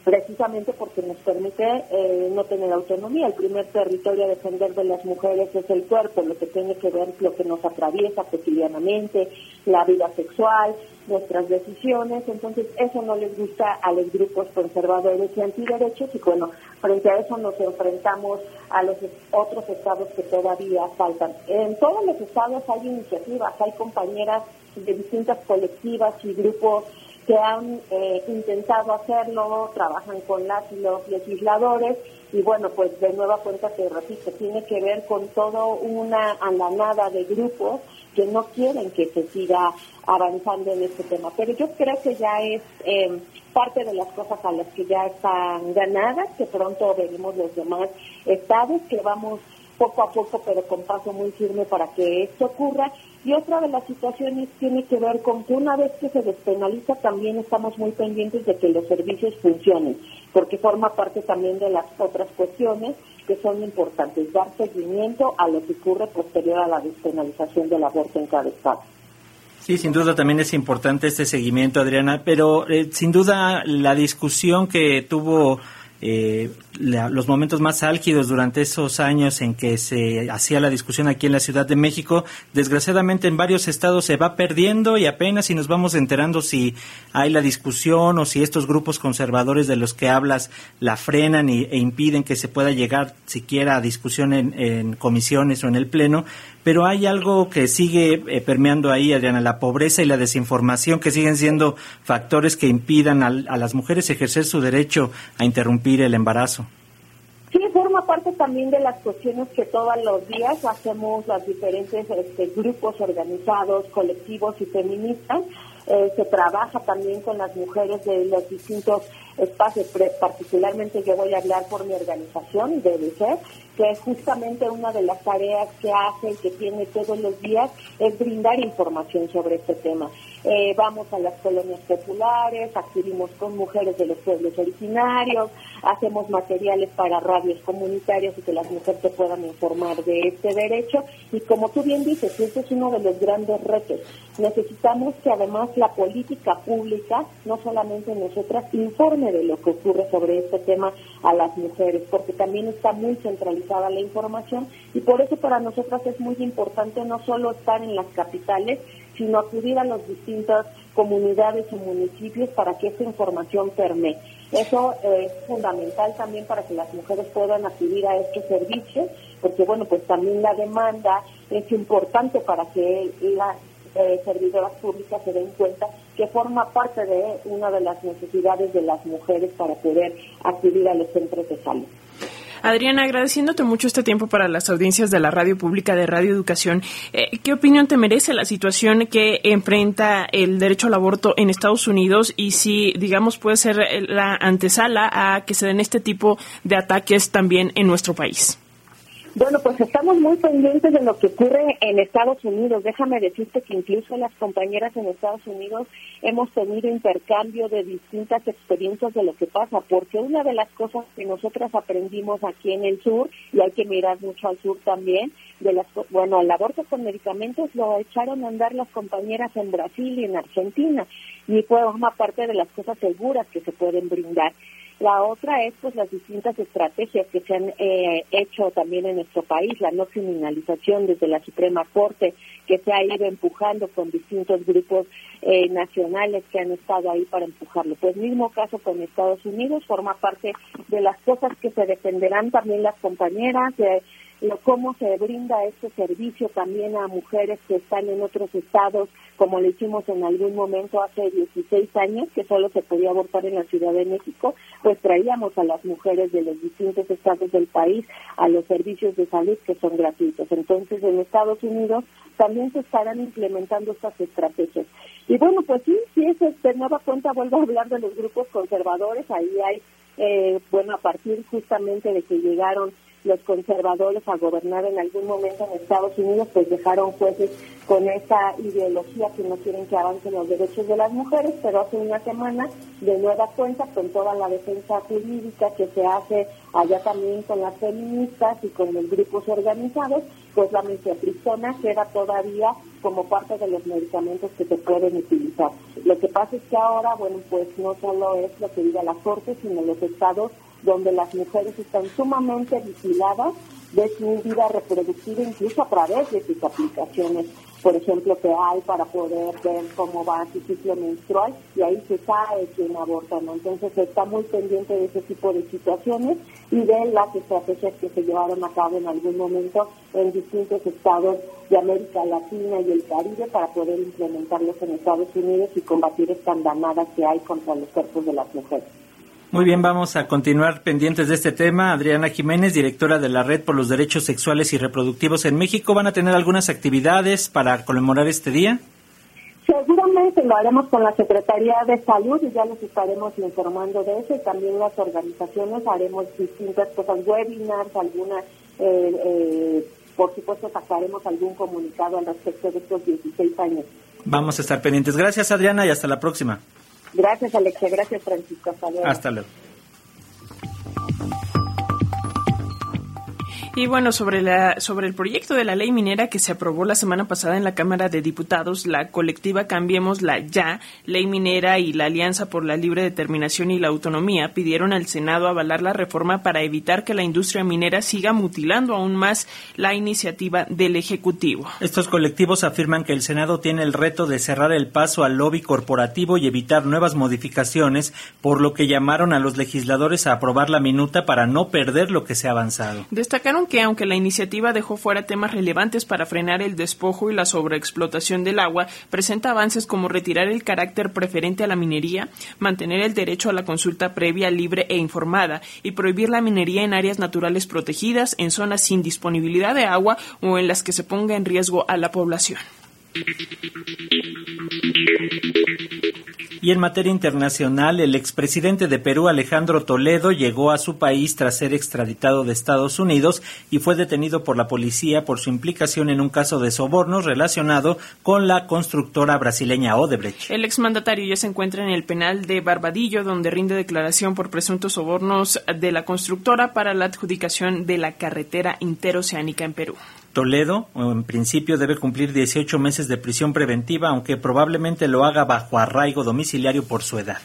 precisamente porque nos permite eh, no tener autonomía. El primer territorio a defender de las mujeres es el cuerpo, lo que tiene que ver lo que nos atraviesa cotidianamente, la vida sexual, nuestras decisiones. Entonces, eso no les gusta a los grupos conservadores y antiderechos y bueno, frente a eso nos enfrentamos a los otros estados que todavía faltan. En todos los estados hay iniciativas, hay compañeras de distintas colectivas y grupos que han eh, intentado hacerlo, trabajan con las y los legisladores y bueno, pues de nueva cuenta te repito, tiene que ver con todo una andanada de grupos que no quieren que se siga avanzando en este tema. Pero yo creo que ya es eh, parte de las cosas a las que ya están ganadas, que pronto veremos los demás estados, que vamos poco a poco, pero con paso muy firme para que esto ocurra. Y otra de las situaciones tiene que ver con que una vez que se despenaliza también estamos muy pendientes de que los servicios funcionen, porque forma parte también de las otras cuestiones que son importantes, dar seguimiento a lo que ocurre posterior a la despenalización del aborto en cada estado. Sí, sin duda también es importante este seguimiento, Adriana, pero eh, sin duda la discusión que tuvo eh, los momentos más álgidos durante esos años en que se hacía la discusión aquí en la Ciudad de México, desgraciadamente en varios estados se va perdiendo y apenas si nos vamos enterando si hay la discusión o si estos grupos conservadores de los que hablas la frenan y, e impiden que se pueda llegar siquiera a discusión en comisiones o en el Pleno pero hay algo que sigue eh, permeando ahí, Adriana, la pobreza y la desinformación que siguen siendo factores que impidan a, las mujeres ejercer su derecho a interrumpir el embarazo. Sí, forma parte también de las cuestiones que todos los días hacemos los diferentes este, grupos organizados, colectivos y feministas. Eh, se trabaja también con las mujeres de los distintos espacios, particularmente yo voy a hablar por mi organización, DBC, que es justamente una de las tareas que hace y que tiene todos los días, es brindar información sobre este tema. Eh, vamos a las colonias populares, acudimos con mujeres de los pueblos originarios, hacemos materiales para radios comunitarias y que las mujeres se puedan informar de este derecho. Y como tú bien dices, ese es uno de los grandes retos. Necesitamos que además la política pública, no solamente nosotras, informe de lo que ocurre sobre este tema a las mujeres, porque también está muy centralizada la información y por eso para nosotras es muy importante no solo estar en las capitales, sino acudir a las distintas comunidades y municipios para que esta información permee. Eso es fundamental también para que las mujeres puedan acudir a estos servicios, porque bueno, pues también la demanda es importante para que las eh, servidoras públicas se den cuenta que forma parte de una de las necesidades de las mujeres para poder acudir a los centros de salud. Adriana, agradeciéndote mucho este tiempo para las audiencias de la radio pública de Radio Educación, eh, ¿qué opinión te merece la situación que enfrenta el derecho al aborto en Estados Unidos y si, digamos, puede ser la antesala a que se den este tipo de ataques también en nuestro país? Bueno, pues estamos muy pendientes de lo que ocurre en Estados Unidos. Déjame decirte que incluso las compañeras en Estados Unidos hemos tenido intercambio de distintas experiencias de lo que pasa, porque una de las cosas que nosotras aprendimos aquí en el sur, y hay que mirar mucho al sur también, de las, bueno, el aborto con medicamentos lo echaron a andar las compañeras en Brasil y en Argentina, y forma parte de las cosas seguras que se pueden brindar. La otra es pues las distintas estrategias que se han eh, hecho también en nuestro país, la no criminalización desde la Suprema Corte, que se ha ido empujando con distintos grupos eh, nacionales que han estado ahí para empujarlo. Pues mismo caso con Estados Unidos, forma parte de las cosas que se defenderán también las compañeras, de cómo se brinda este servicio también a mujeres que están en otros estados, como lo hicimos en algún momento hace 16 años, que solo se podía abortar en la Ciudad de México, pues traíamos a las mujeres de los distintos estados del país a los servicios de salud que son gratuitos. Entonces, en Estados Unidos también se estarán implementando estas estrategias. Y bueno, pues sí, sí es de nueva cuenta, vuelvo a hablar de los grupos conservadores, ahí hay, eh, bueno, a partir justamente de que llegaron los conservadores a gobernar en algún momento en Estados Unidos, pues dejaron jueces con esa ideología que no quieren que avancen los derechos de las mujeres, pero hace una semana, de nueva cuenta, con toda la defensa jurídica que se hace allá también con las feministas y con los grupos organizados, pues la mifepristona queda todavía como parte de los medicamentos que se pueden utilizar. Lo que pasa es que ahora, bueno, pues no solo es lo que diga la Corte, sino los estados donde las mujeres están sumamente vigiladas de su vida reproductiva, incluso a través de sus aplicaciones, por ejemplo, que hay para poder ver cómo va su ciclo menstrual y ahí se sabe quién aborta, ¿no? Entonces está muy pendiente de ese tipo de situaciones y de las estrategias que se llevaron a cabo en algún momento en distintos estados de América Latina y el Caribe para poder implementarlos en Estados Unidos y combatir esta andanada que hay contra los cuerpos de las mujeres. Muy bien, vamos a continuar pendientes de este tema. Adriana Jiménez, directora de la Red por los Derechos Sexuales y Reproductivos en México, ¿van a tener algunas actividades para conmemorar este día? Seguramente lo haremos con la Secretaría de Salud y ya les estaremos informando de eso y también las organizaciones haremos distintas cosas, webinars, algunas, eh, eh, por supuesto sacaremos algún comunicado al respecto de estos 16 años. Vamos a estar pendientes. Gracias Adriana y hasta la próxima. Gracias, Alexia. Gracias, Francisco. Hasta luego. Hasta luego. Y bueno, sobre, la, sobre el proyecto de la ley minera que se aprobó la semana pasada en la Cámara de Diputados, la colectiva Cambiemos la Ya, Ley Minera y la Alianza por la Libre Determinación y la Autonomía pidieron al Senado avalar la reforma para evitar que la industria minera siga mutilando aún más la iniciativa del Ejecutivo. Estos colectivos afirman que el Senado tiene el reto de cerrar el paso al lobby corporativo y evitar nuevas modificaciones, por lo que llamaron a los legisladores a aprobar la minuta para no perder lo que se ha avanzado. Destacaron que aunque la iniciativa dejó fuera temas relevantes para frenar el despojo y la sobreexplotación del agua, presenta avances como retirar el carácter preferente a la minería, mantener el derecho a la consulta previa, libre e informada y prohibir la minería en áreas naturales protegidas, en zonas sin disponibilidad de agua o en las que se ponga en riesgo a la población. Y en materia internacional, el expresidente de Perú, Alejandro Toledo, llegó a su país tras ser extraditado de Estados Unidos y fue detenido por la policía por su implicación en un caso de sobornos relacionado con la constructora brasileña Odebrecht. El exmandatario ya se encuentra en el penal de Barbadillo, donde rinde declaración por presuntos sobornos de la constructora para la adjudicación de la carretera interoceánica en Perú. Toledo, en principio, debe cumplir 18 meses de prisión preventiva, aunque probablemente lo haga bajo arraigo domiciliario por su edad.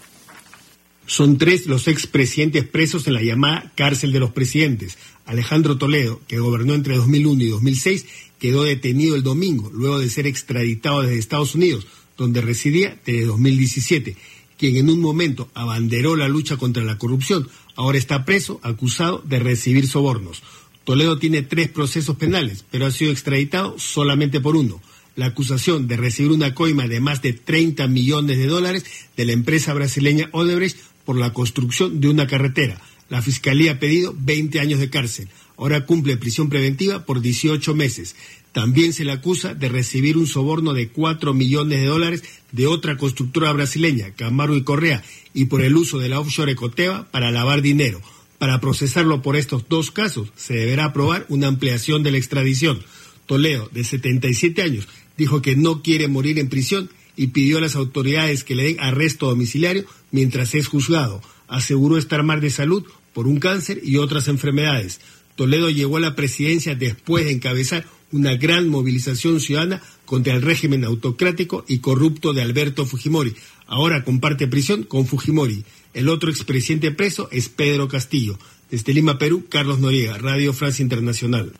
Son tres los expresidentes presos en la llamada cárcel de los presidentes. Alejandro Toledo, que gobernó entre 2001 y 2006, quedó detenido el domingo, luego de ser extraditado desde Estados Unidos, donde residía desde 2017. Quien en un momento abanderó la lucha contra la corrupción, ahora está preso, acusado de recibir sobornos. Toledo tiene tres procesos penales, pero ha sido extraditado solamente por uno. La acusación de recibir una coima de más de 30 millones de dólares de la empresa brasileña Odebrecht por la construcción de una carretera. La fiscalía ha pedido 20 años de cárcel. Ahora cumple prisión preventiva por 18 meses. También se le acusa de recibir un soborno de 4 millones de dólares de otra constructora brasileña, Camaro y Correa, y por el uso de la offshore Ecoteva para lavar dinero. Para procesarlo por estos dos casos, se deberá aprobar una ampliación de la extradición. Toledo, de 77 años, dijo que no quiere morir en prisión y pidió a las autoridades que le den arresto domiciliario mientras es juzgado. Aseguró estar mal de salud por un cáncer y otras enfermedades. Toledo llegó a la presidencia después de encabezar una gran movilización ciudadana contra el régimen autocrático y corrupto de Alberto Fujimori. Ahora comparte prisión con Fujimori. El otro expresidente preso es Pedro Castillo. Desde Lima, Perú, Carlos Noriega, Radio Francia Internacional.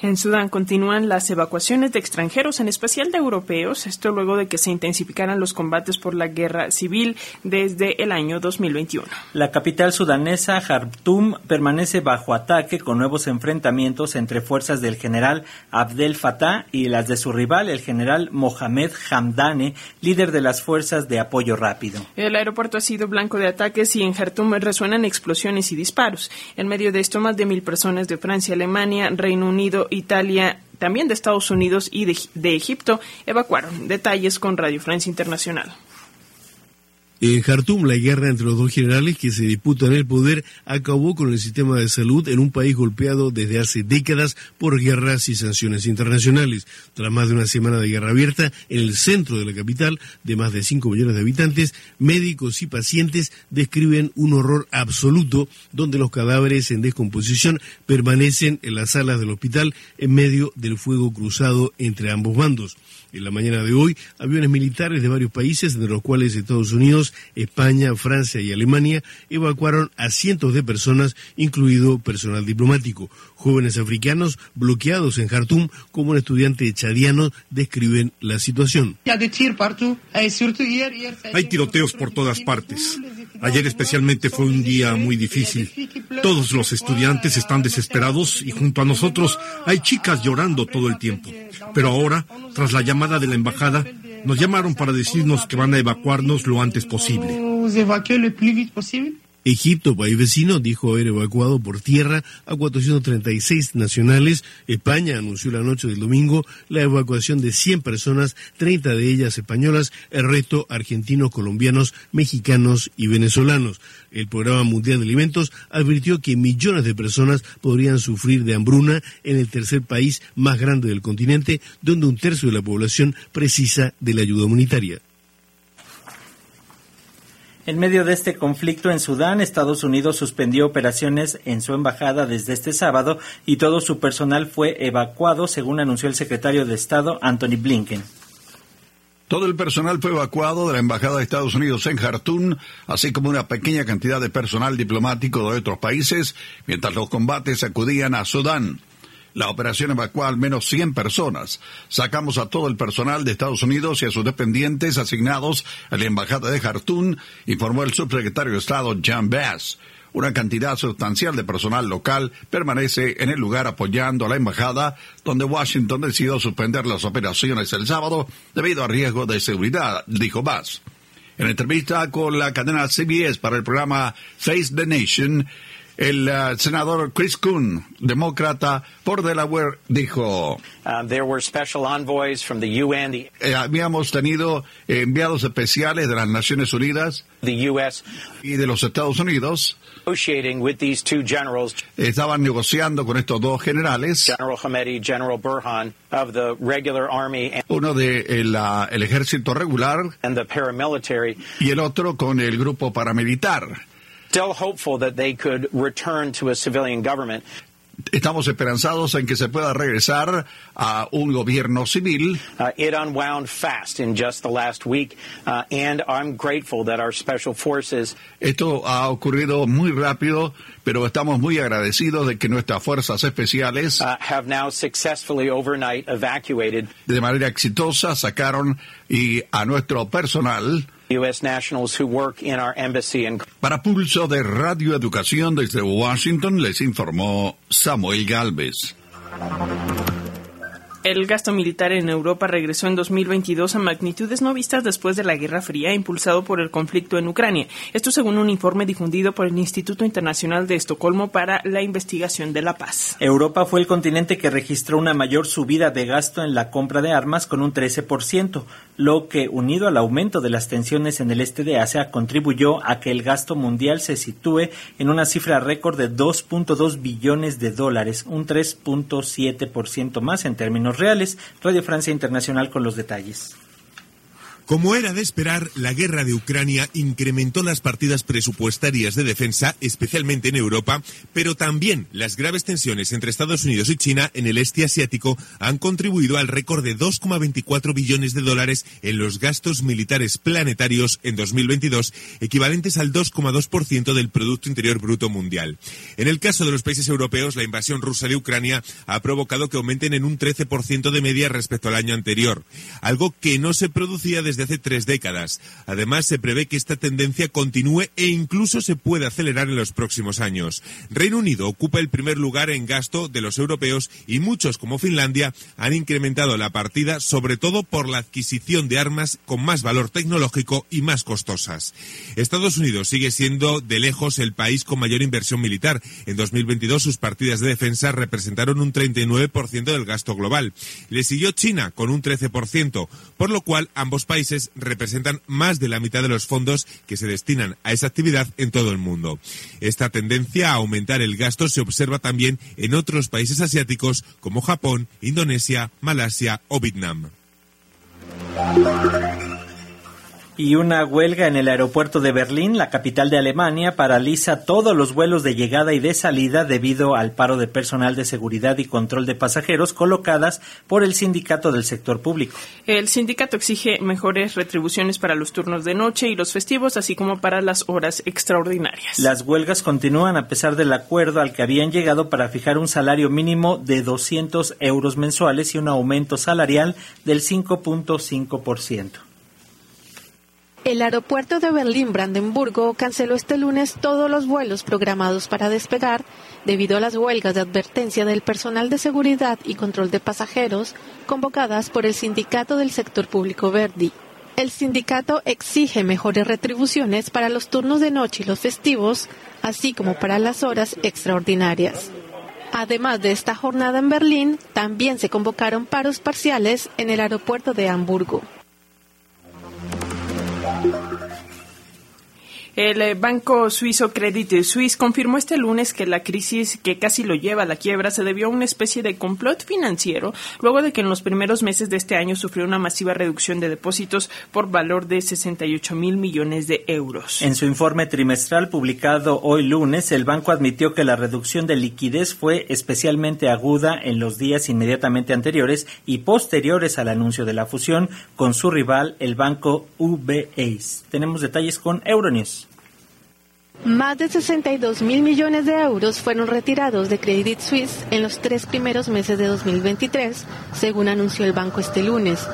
En Sudán continúan las evacuaciones de extranjeros, en especial de europeos, esto luego de que se intensificaran los combates por la guerra civil desde el año 2021. La capital sudanesa, Khartoum, permanece bajo ataque con nuevos enfrentamientos entre fuerzas del general Abdel Fattah y las de su rival, el general Mohamed Hamdane, líder de las fuerzas de apoyo rápido. El aeropuerto ha sido blanco de ataques y en Khartoum resuenan explosiones y disparos. En medio de esto, más de mil personas de Francia, Alemania, Reino Unido Italia, también de Estados Unidos y de, Egipto evacuaron. Detalles con Radio Francia Internacional. En Jartum, la guerra entre los dos generales que se disputan el poder acabó con el sistema de salud en un país golpeado desde hace décadas por guerras y sanciones internacionales. Tras más de una semana de guerra abierta, en el centro de la capital, de más de 5 millones de habitantes, médicos y pacientes describen un horror absoluto donde los cadáveres en descomposición permanecen en las salas del hospital en medio del fuego cruzado entre ambos bandos. En la mañana de hoy, aviones militares de varios países, entre los cuales Estados Unidos, España, Francia y Alemania, evacuaron a cientos de personas, incluido personal diplomático. Jóvenes africanos bloqueados en Jartum, como un estudiante chadiano, describen la situación. Hay tiroteos por todas partes. Ayer especialmente fue un día muy difícil. Todos los estudiantes están desesperados y junto a nosotros hay chicas llorando todo el tiempo. Pero ahora, tras la llamada de la embajada, nos llamaron para decirnos que van a evacuarnos lo antes posible. Egipto, país vecino, dijo haber evacuado por tierra a 436 nacionales. España anunció la noche del domingo la evacuación de 100 personas, 30 de ellas españolas, el resto argentinos, colombianos, mexicanos y venezolanos. El Programa Mundial de Alimentos advirtió que millones de personas podrían sufrir de hambruna en el tercer país más grande del continente, donde un tercio de la población precisa de la ayuda humanitaria. En medio de este conflicto en Sudán, Estados Unidos suspendió operaciones en su embajada desde este sábado y todo su personal fue evacuado, según anunció el secretario de Estado Anthony Blinken. Todo el personal fue evacuado de la Embajada de Estados Unidos en Jartún, así como una pequeña cantidad de personal diplomático de otros países, mientras los combates acudían a Sudán. La operación evacuó al menos 100 personas. Sacamos a todo el personal de Estados Unidos y a sus dependientes asignados a la Embajada de Jartún, informó el subsecretario de Estado John Bass. Una cantidad sustancial de personal local permanece en el lugar apoyando a la embajada, donde Washington decidió suspender las operaciones el sábado debido a riesgo de seguridad, dijo Bass. En entrevista con la cadena CBS para el programa Face the Nation, el uh, senador Chris Kuhn, demócrata por Delaware, dijo: eh, Habíamos tenido enviados especiales de las Naciones Unidas y de los Estados Unidos. Estaban negociando con estos dos generales. Uno de el, uh, el ejército regular y el otro con el grupo paramilitar. Still hopeful that they could return to a civilian government. Estamos esperanzados en que se pueda regresar a un gobierno civil. Uh, it unwound fast in just the last week, uh, and I'm grateful that our special forces. Esto ha ocurrido muy rápido, pero estamos muy agradecidos de que nuestras fuerzas especiales uh, have now successfully overnight evacuated. De manera exitosa sacaron y a nuestro personal. U.S. nationals who work in our embassy in... Para Pulso de Radio Educación desde Washington les informó Samuel Galvez. El gasto militar en Europa regresó en 2022 a magnitudes no vistas después de la Guerra Fría, impulsado por el conflicto en Ucrania. Esto según un informe difundido por el Instituto Internacional de Estocolmo para la Investigación de la Paz. Europa fue el continente que registró una mayor subida de gasto en la compra de armas con un 13%, lo que, unido al aumento de las tensiones en el este de Asia, contribuyó a que el gasto mundial se sitúe en una cifra récord de 2.2 billones de dólares, un 3.7% más en términos reales. Radio Francia Internacional con los detalles. Como era de esperar, la guerra de Ucrania incrementó las partidas presupuestarias de defensa, especialmente en Europa, pero también las graves tensiones entre Estados Unidos y China en el este asiático han contribuido al récord de 2,24 billones de dólares en los gastos militares planetarios en 2022, equivalentes al 2,2% del Producto Interior Bruto Mundial. En el caso de los países europeos, la invasión rusa de Ucrania ha provocado que aumenten en un 13% de media respecto al año anterior, algo que no se producía desde hace tres décadas. Además, se prevé que esta tendencia continúe e incluso se puede acelerar en los próximos años. Reino Unido ocupa el primer lugar en gasto de los europeos y muchos, como Finlandia, han incrementado la partida sobre todo por la adquisición de armas con más valor tecnológico y más costosas. Estados Unidos sigue siendo de lejos el país con mayor inversión militar. En 2022 sus partidas de defensa representaron un 39% del gasto global. Le siguió China con un 13%, por lo cual ambos países representan más de la mitad de los fondos que se destinan a esa actividad en todo el mundo. Esta tendencia a aumentar el gasto se observa también en otros países asiáticos como Japón, Indonesia, Malasia o Vietnam y una huelga en el aeropuerto de Berlín, la capital de Alemania, paraliza todos los vuelos de llegada y de salida debido al paro de personal de seguridad y control de pasajeros colocadas por el sindicato del sector público. El sindicato exige mejores retribuciones para los turnos de noche y los festivos, así como para las horas extraordinarias. Las huelgas continúan a pesar del acuerdo al que habían llegado para fijar un salario mínimo de 200 euros mensuales y un aumento salarial del 5.5%. El aeropuerto de Berlín-Brandenburgo canceló este lunes todos los vuelos programados para despegar debido a las huelgas de advertencia del personal de seguridad y control de pasajeros convocadas por el sindicato del sector público Verdi. El sindicato exige mejores retribuciones para los turnos de noche y los festivos, así como para las horas extraordinarias. Además de esta jornada en Berlín, también se convocaron paros parciales en el aeropuerto de Hamburgo. El eh, banco suizo Credit Suisse confirmó este lunes que la crisis que casi lo lleva a la quiebra se debió a una especie de complot financiero luego de que en los primeros meses de este año sufrió una masiva reducción de depósitos por valor de 68 mil millones de euros. En su informe trimestral publicado hoy lunes, el banco admitió que la reducción de liquidez fue especialmente aguda en los días inmediatamente anteriores y posteriores al anuncio de la fusión con su rival, el banco UBS. Tenemos detalles con Euronews. Más de 62 mil millones de euros fueron retirados de Credit Suisse en los tres primeros meses de 2023, según anunció el banco este lunes.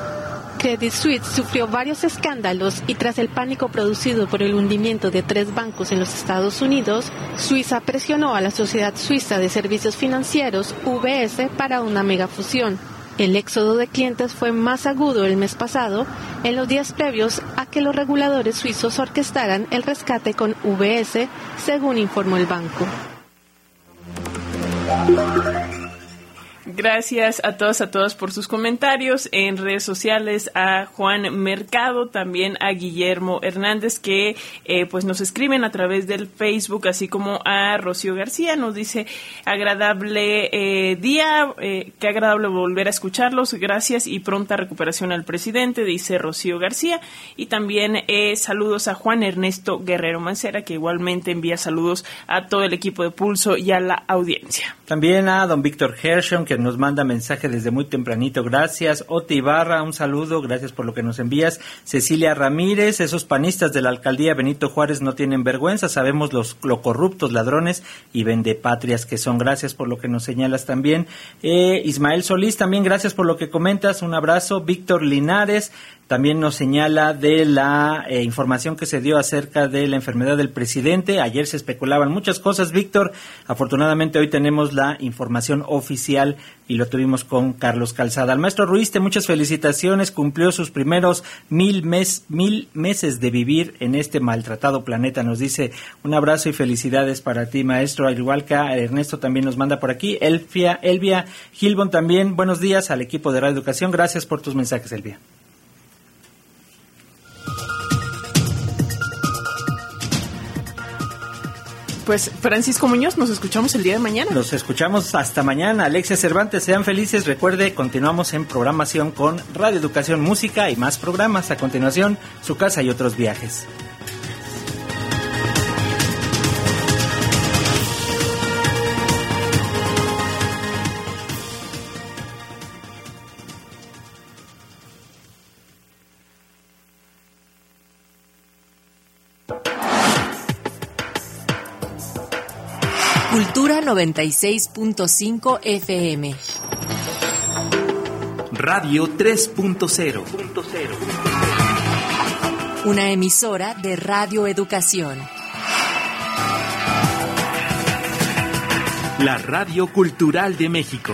Credit Suisse sufrió varios escándalos y tras el pánico producido por el hundimiento de tres bancos en los Estados Unidos, Suiza presionó a la Sociedad Suiza de Servicios Financieros, UBS, para una megafusión. El éxodo de clientes fue más agudo el mes pasado, en los días previos a que los reguladores suizos orquestaran el rescate con VS, según informó el banco. Gracias a todos, a todas por sus comentarios. En redes sociales, a Juan Mercado, también a Guillermo Hernández, que eh, pues nos escriben a través del Facebook, así como a Rocío García, nos dice agradable eh, día, eh, qué agradable volver a escucharlos, gracias y pronta recuperación al presidente, dice Rocío García, y también saludos a Juan Ernesto Guerrero Mancera, que igualmente envía saludos a todo el equipo de Pulso y a la audiencia. También a don Víctor que nos manda mensaje desde muy tempranito. Gracias. Oti Ibarra, un saludo. Gracias por lo que nos envías. Cecilia Ramírez, esos panistas de la alcaldía Benito Juárez no tienen vergüenza. Sabemos los lo corruptos, ladrones y vendepatrias que son. Gracias por lo que nos señalas también. Eh, Ismael Solís, también gracias por lo que comentas. Un abrazo. Víctor Linares, también nos señala de la eh, información que se dio acerca de la enfermedad del presidente. Ayer se especulaban muchas cosas, Víctor. Afortunadamente hoy tenemos la información oficial y lo tuvimos con Carlos Calzada. Al maestro Ruiste, muchas felicitaciones, cumplió sus primeros mil, mes, mil meses de vivir en este maltratado planeta, nos dice un abrazo y felicidades para ti, maestro, al igual que Ernesto también nos manda por aquí, Elfia, Elvia Gilbon también, buenos días al equipo de Radio Educación, gracias por tus mensajes, Elvia. Pues Francisco Muñoz, nos escuchamos el día de mañana. Nos escuchamos hasta mañana. Alexia Cervantes, sean felices. Recuerde, continuamos en programación con Radio Educación, Música y más programas. A continuación, su casa y otros viajes. Cultura 96.5 FM. Radio 3.0. Una emisora de Radio Educación. La Radio Cultural de México.